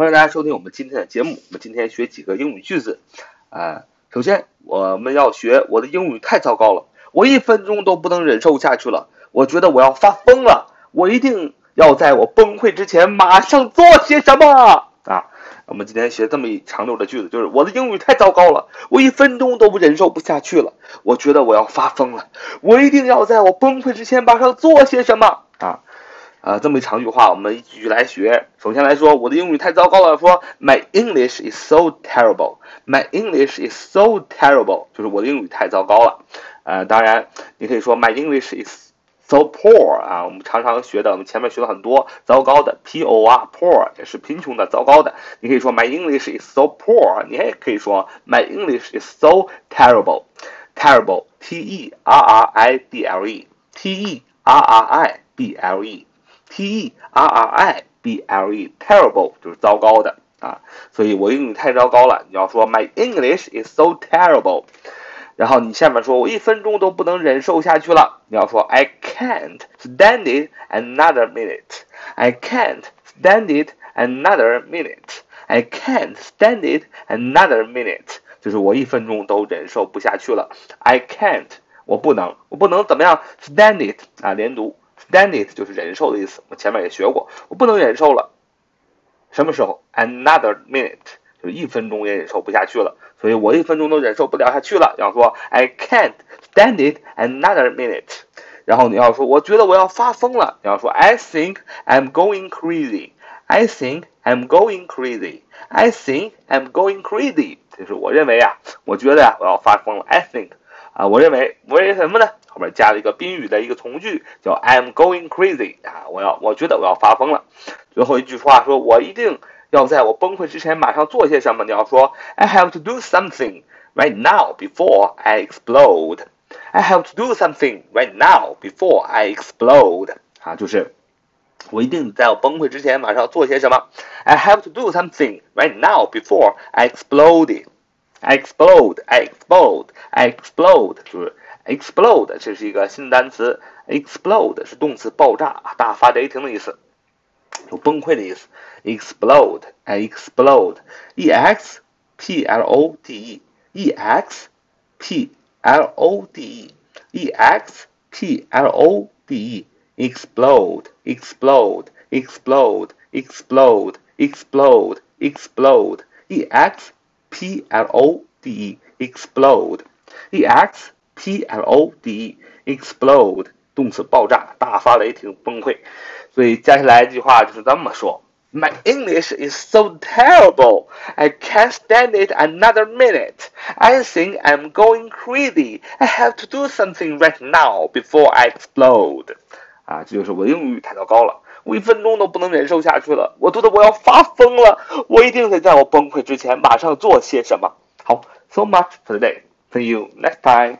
欢迎大家收听我们今天的节目。我们今天学几个英语句子啊。首先，我们要学我的英语太糟糕了，我一分钟都不能忍受下去了。我觉得我要发疯了，我一定要在我崩溃之前马上做些什么啊！我们今天学这么一长溜的句子，就是我的英语太糟糕了，我一分钟都不忍受不下去了。我觉得我要发疯了，我一定要在我崩溃之前马上做些什么啊！这么一长句话，我们一句句来学。首先来说，我的英语太糟糕了。说，My English is so terrible. My English is so terrible，就是我的英语太糟糕了。呃，当然，你可以说 My English is so poor 啊。我们常常学的，我们前面学了很多糟糕的，P O R poor 也是贫穷的、糟糕的。你可以说 My English is so poor，你也可以说 My English is so terrible. Terrible，T E R R I B L E，T E R R I B L E。T E R R I B L E，terrible 就是糟糕的啊，所以我英语太糟糕了。你要说 My English is so terrible，然后你下面说我一分钟都不能忍受下去了。你要说 I can't stand it another minute。I can't stand it another minute。I can't stand it another minute，就是我一分钟都忍受不下去了。I can't，我不能，我不能怎么样？Stand it 啊，连读。 Stand it 就是忍受的意思，我前面也学过，我不能忍受了。什么时候？Another minute 就是一分钟也忍受不下去了，所以我一分钟都忍受不了下去了。要说 I can't stand it another minute。然后你要说我觉得我要发疯了，你要说 I think I'm going crazy。I think I'm going crazy。I think I'm going crazy。就是我认为啊，我觉得呀，我要发疯了。I think 啊，我认为，我认为什么呢？后面加了一个宾语的一个从句，叫 I'm going crazy 啊！我要，我觉得我要发疯了。最后一句话说，我一定要在我崩溃之前马上做些什么。你要说 I have to do something right now before I explode. I have to do something right now before I explode. 啊，就是我一定在我崩溃之前马上要做些什么。I have to do something right now before I explode. I explode. I explode. I explode. 就是。explode 这是一个新单词，explode 是动词爆炸、大发雷霆的意思，有崩溃的意思。explode，explode，e x p l o d e，e x p l o d e，e x p l o d e，explode，explode，explode，explode，explode，explode，e x p l o d e，explode，e x。P L O D E，explode，动词爆炸，大发雷霆，崩溃。所以接下来一句话就是这么说：My English is so terrible, I can't stand it another minute. I think I'm going crazy. I have to do something right now before I explode. 啊，这就是我的英语太糟糕了， 我一分钟都不能忍受下去了，我觉得我要发疯了，我一定得在我崩溃之前马上做些什么。好，so much for today. See you next time.